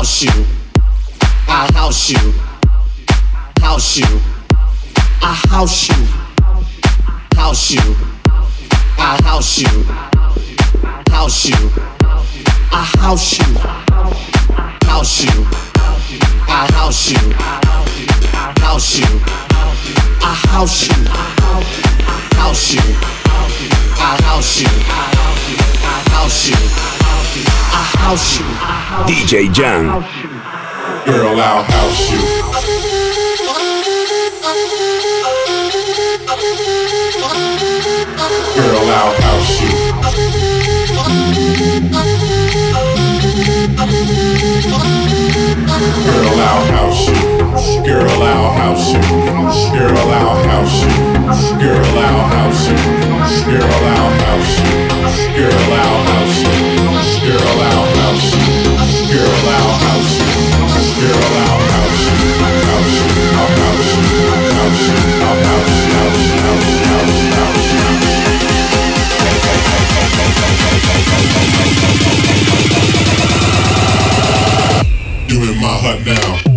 house you. I house you. House you. I house you. House you. I house you. House you. I house you. House you. I house you. House you. I house you. House you. I house you. House you. I house you. DJ Jam. Girl, I'll house you. Girl, I'll house you. Girl, I'll house you. Girl, I'll house you. Girl, I'll house you. Girl out house. Girl out house. Girl out house. Girl out house. Girl out house. Girl out house. House. Out house. House. Out house. House. House. House. House. You in my hut now.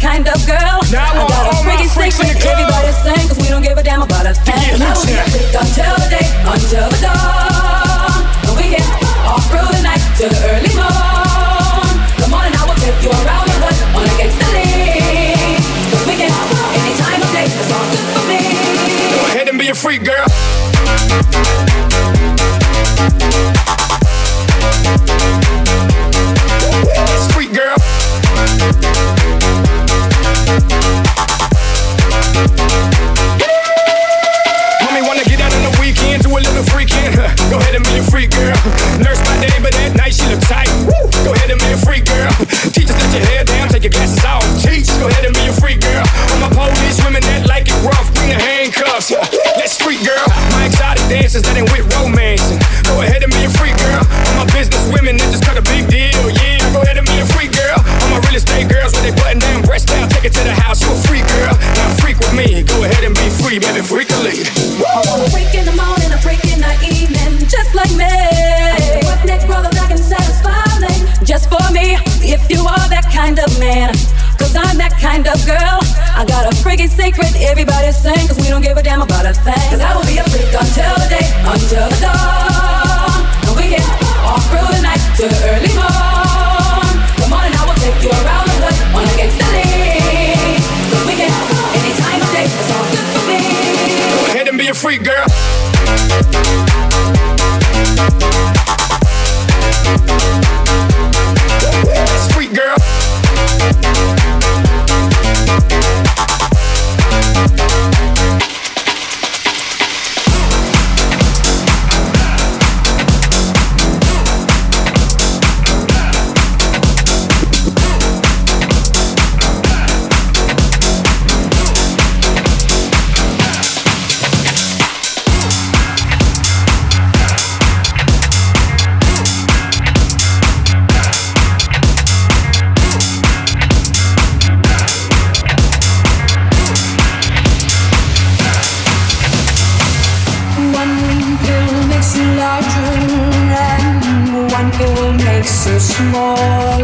kind of girl. Now I got all a freaky freaks in the club. Everybody sing, cause we don't give a damn about a thing. Yeah, I will be a until the day, until the dawn. But we get all through the night till the early Teachers, let your hair down, take your glasses off. Teach, go ahead and be a freak girl. All my Polish women that like it rough, bring the handcuffs. Let's freak girl. My exotic dances that ain't with romancing. Go ahead and be a freak girl. All my business women that just cut a big deal. Yeah, go ahead and be a freak girl. All my real estate girls with they button down, breast down, take it to the house. You a freak girl. Now freak with me. Go ahead and be free, baby, freakily. I want a freak in the morning, a freak in the evening, just like me. if you are that kind of man. Cause I'm that kind of girl. I got a freaking secret everybody's saying. Cause we don't give a damn about a thing. Cause I will be a freak until the day, until the dawn. And we get all through the night till early morn. Come on, and I will take you around the hood on against the lead. Cause we get any time of day, it's all good for me. Go ahead and be a freak girl. Thank you. life's so small,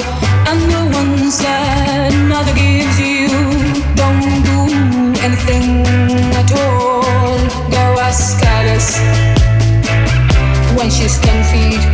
and the ones that mother gives you don't do anything at all. Go ask Alice when she's ten feet.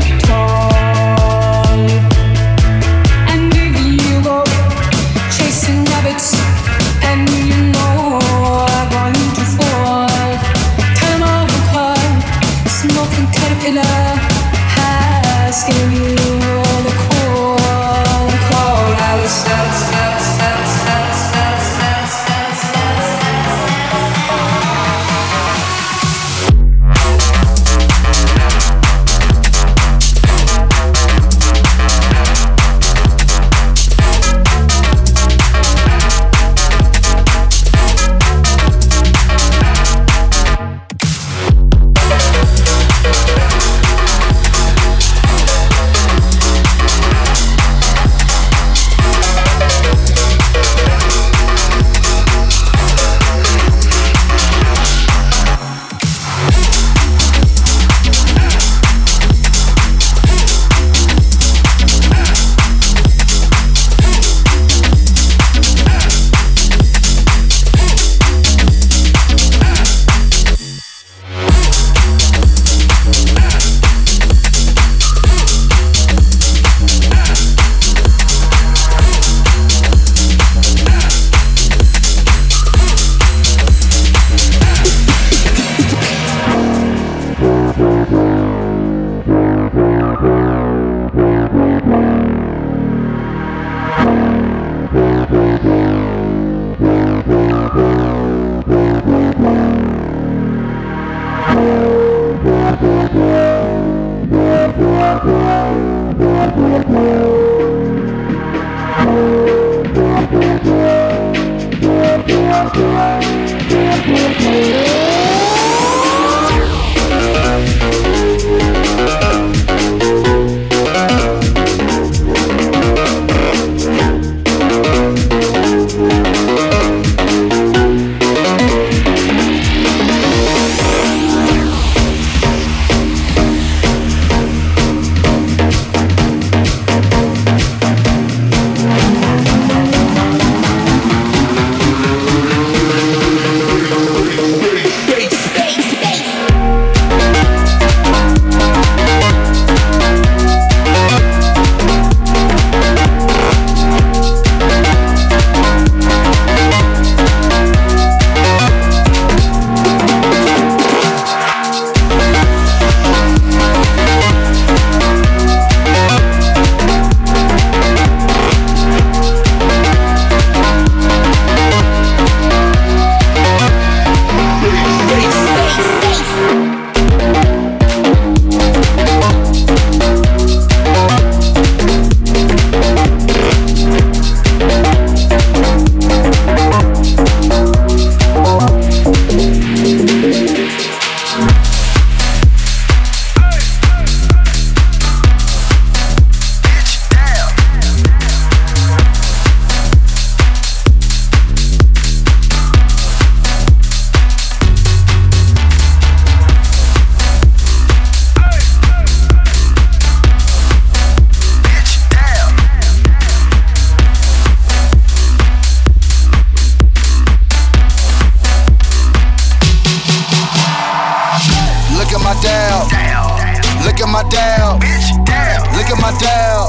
My down.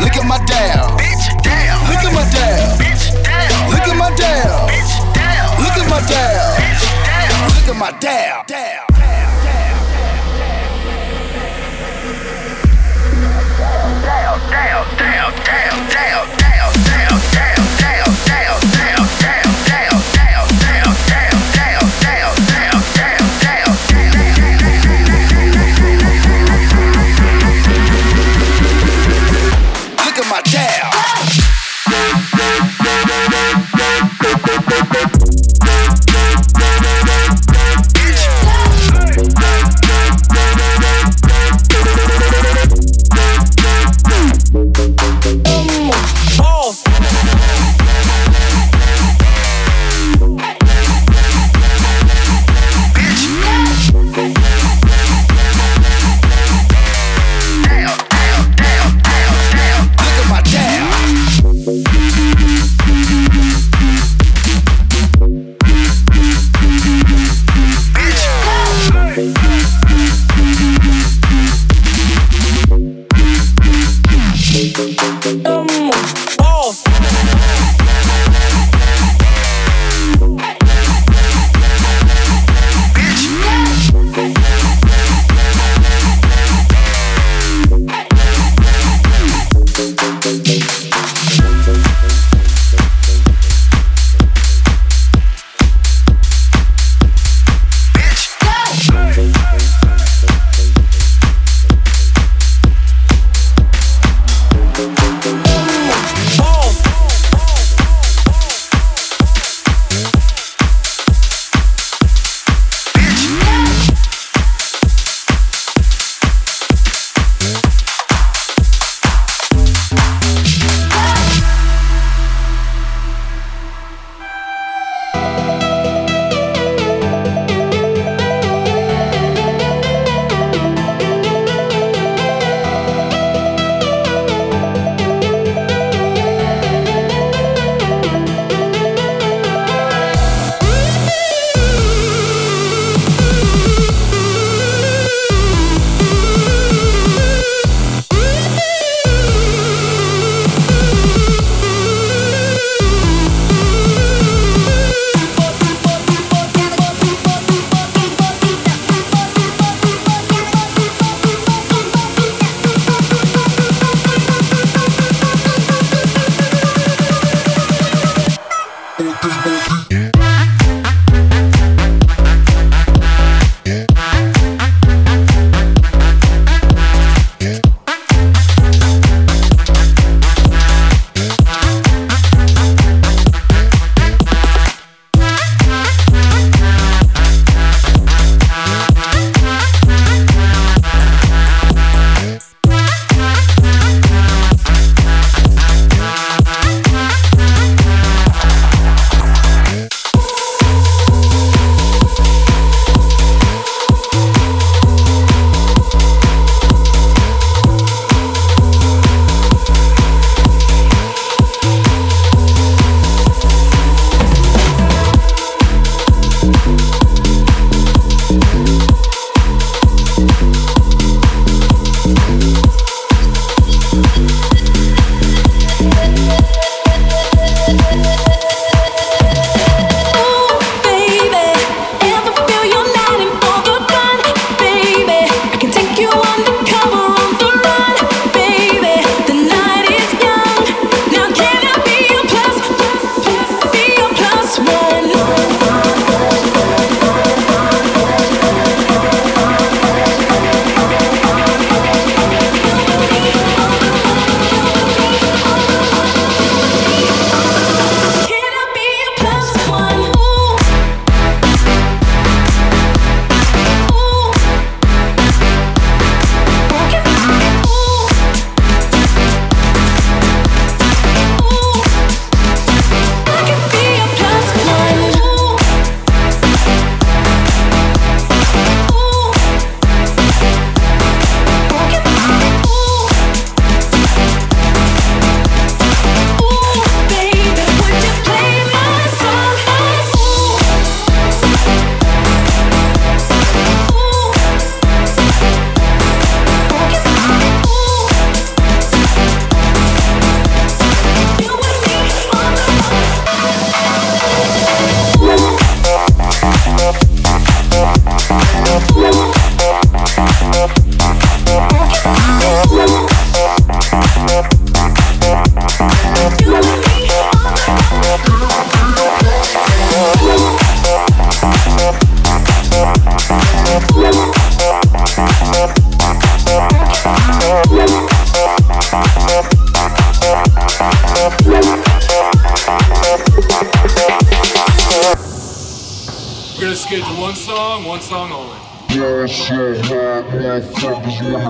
Look at my down. Look at my down. Look at my down. Look at my down. Look at my down.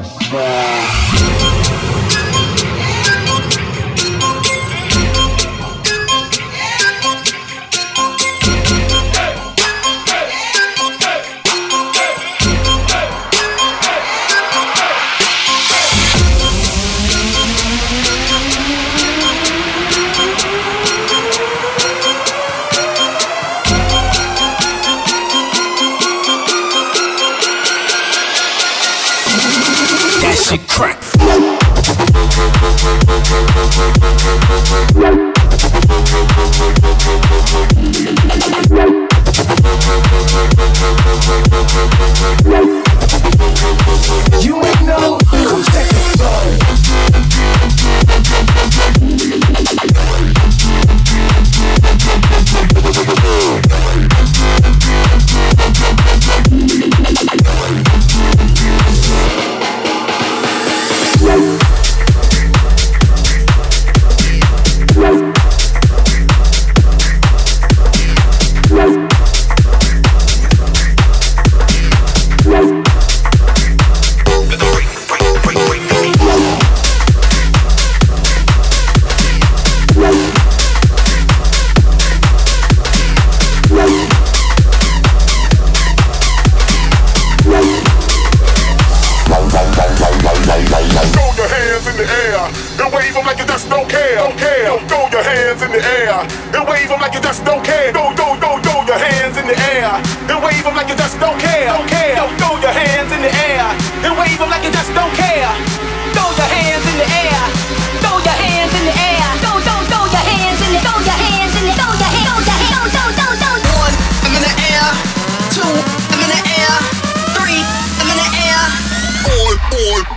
Yeah.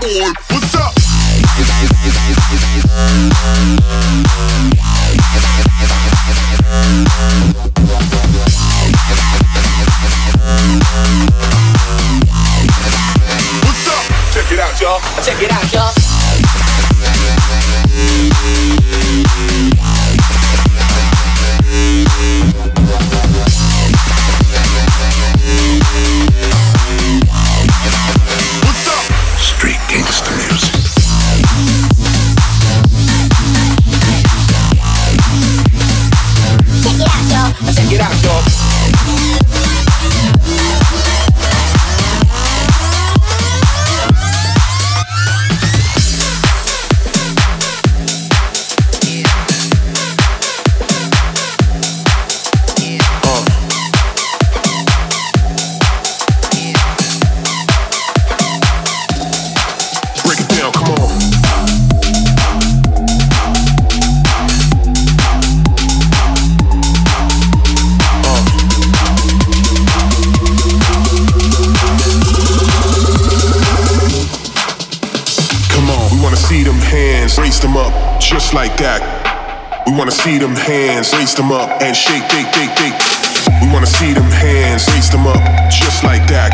Boy, boy, what's up? What's up? Check it out, y'all. Check it out, y'all. Them up, just like that. We wanna see them hands, raise them up, and shake, shake, shake, shake. We wanna see them hands, raise them up, just like that.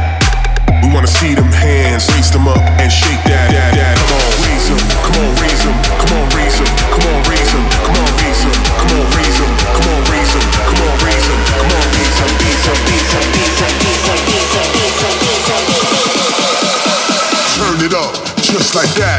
We wanna see them hands, raise them up, and shake that, that, that. Come on, raise them, come on, raise them, come on, raise them, come on, raise them, come on, raise them, come on, raise them, come on, raise them, come on, raise them, come on, raise them, raise them, raise them, raise them, raise them, raise them, raise them, raise them, raise them. Turn it up, just like that.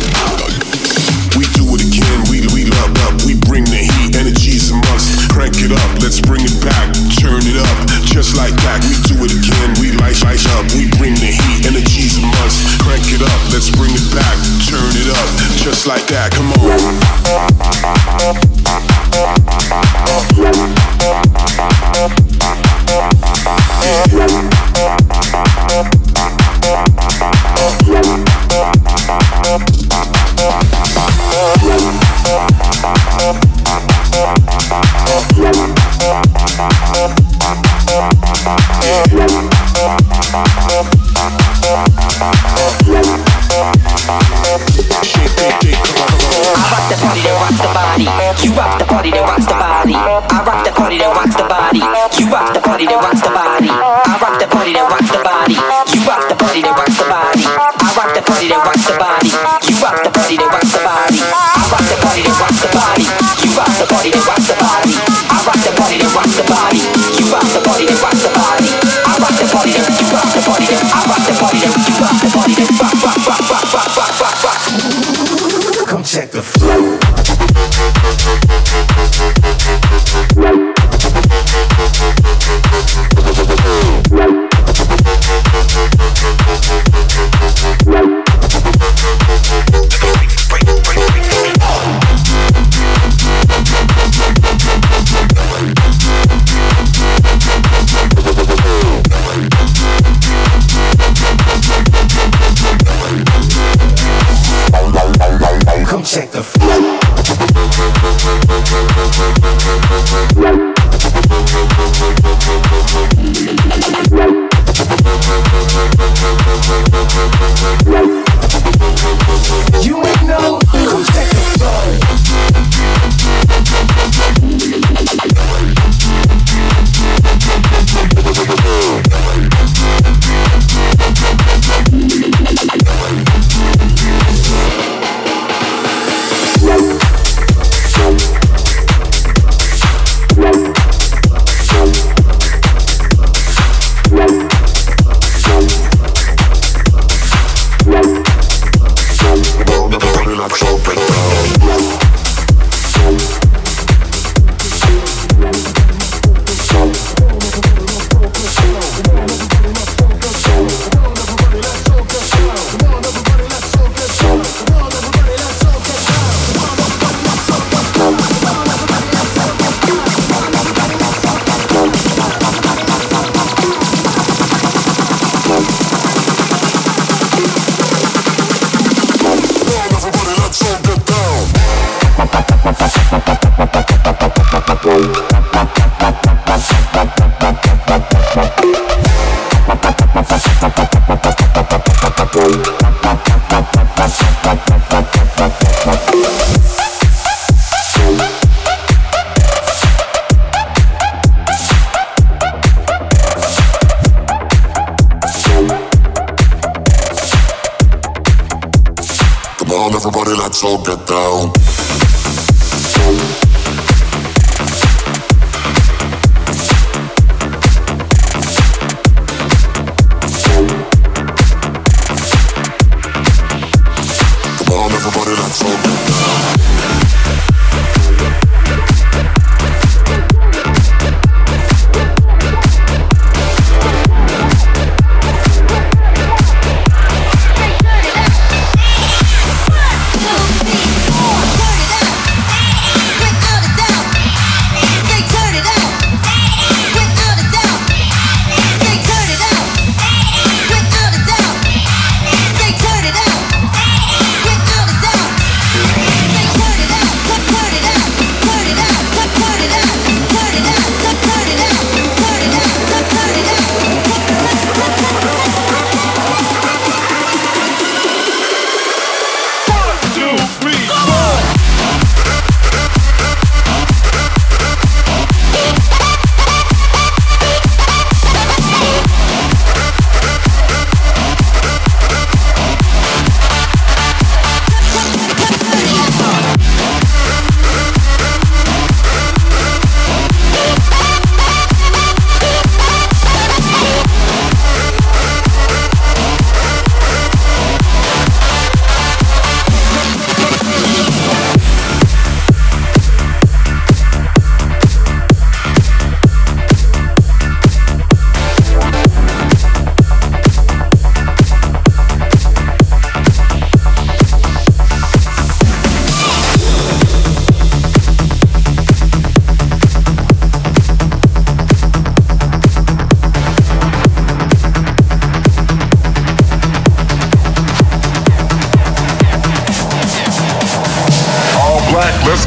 it up, let's bring it back, turn it up, just like that. We do it again, we light light up, we bring the heat, energy's a must. Crank it up, let's bring it back, turn it up, just like that. Come on.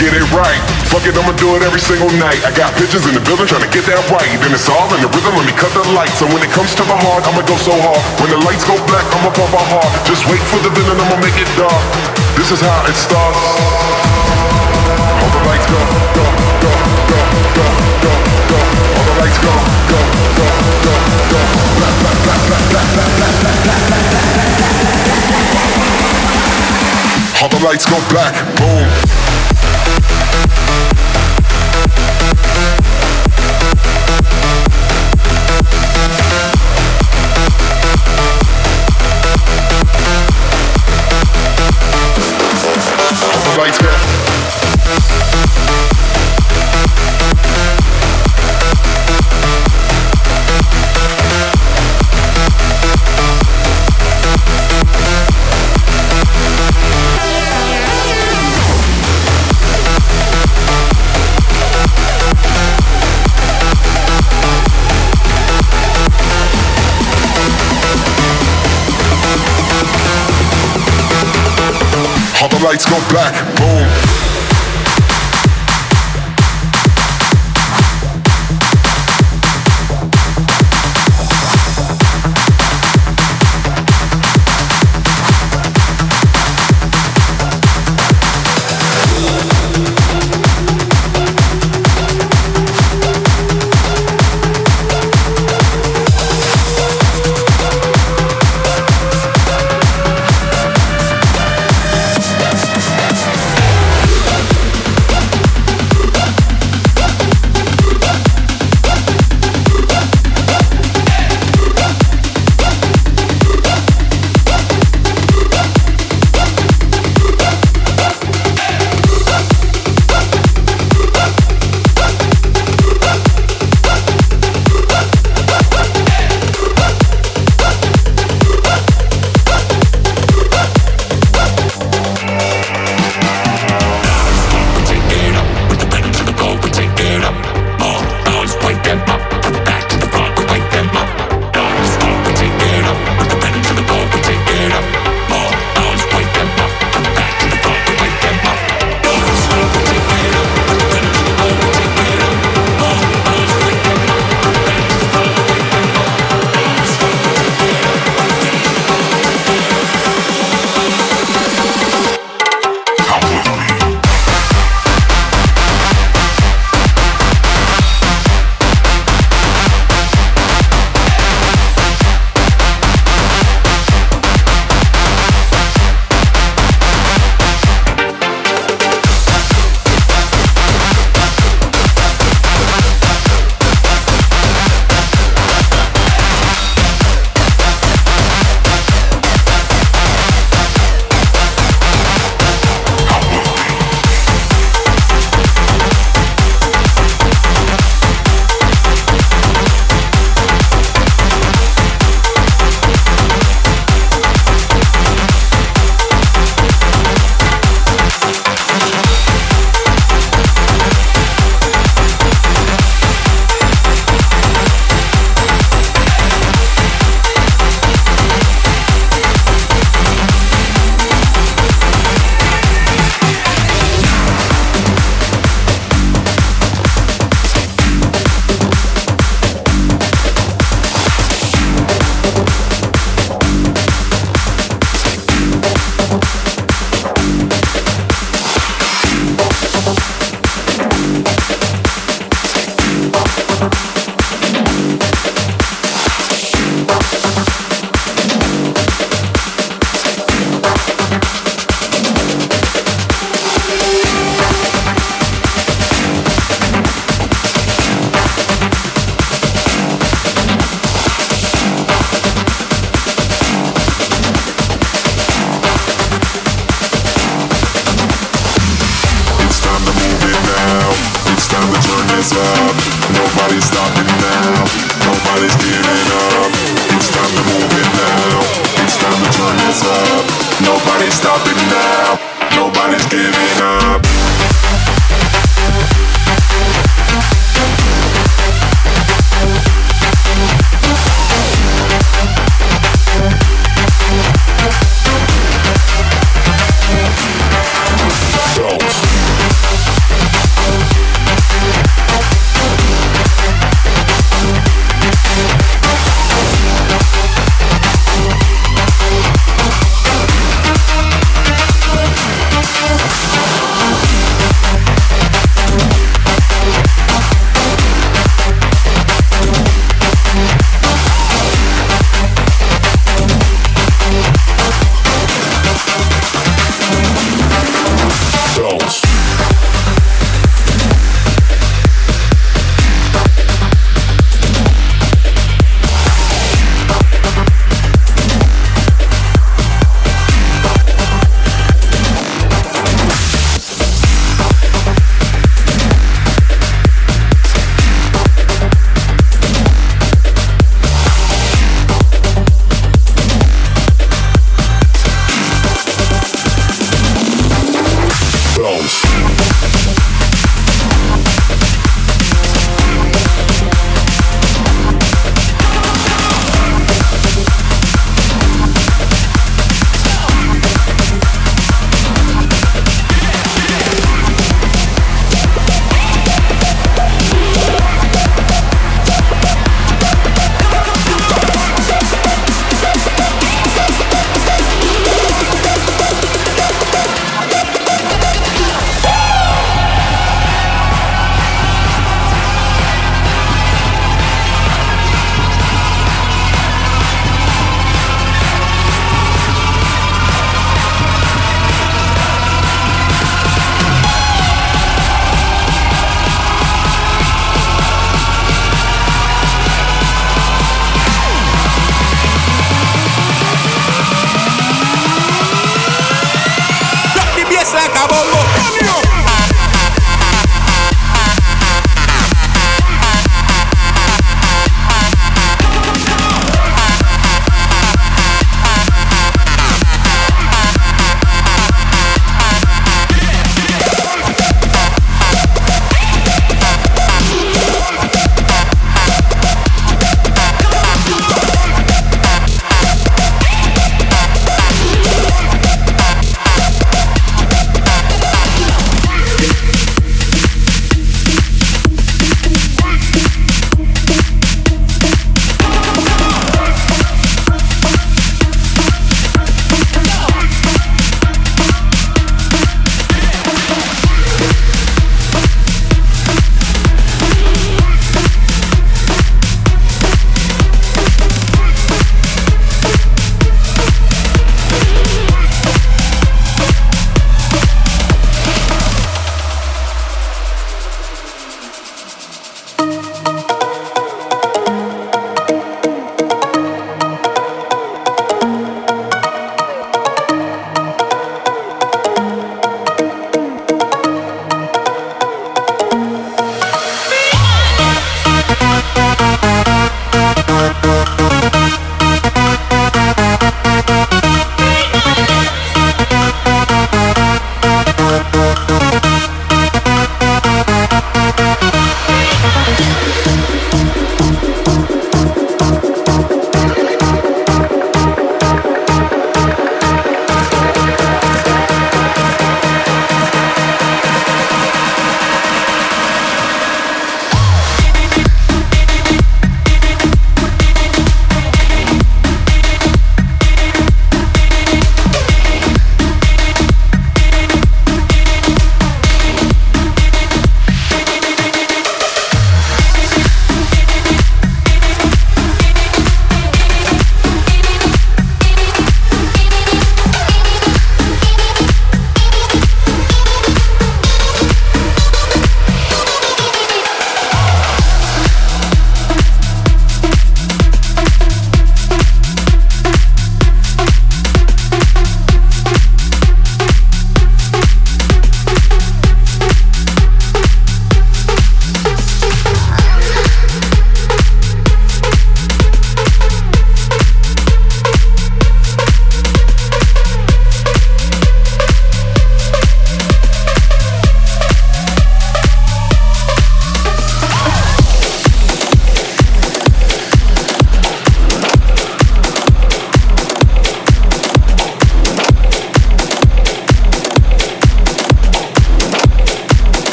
Get it right. Fuck it, I'ma do it every single night. I got bitches in the building trying to get that right. Then it's all in the rhythm, let me cut the lights. So when it comes to the heart, I'ma go so hard. When the lights go black, I'ma pump my heart. Just wait for the villain, I'ma make it dark. This is how it starts. All the lights go, go, go, go, go, go, go. All the lights go, go, go, go, go. Black, black, black, black, black, black, black, black. All the lights go black, boom. Bye. All the lights go black, boom.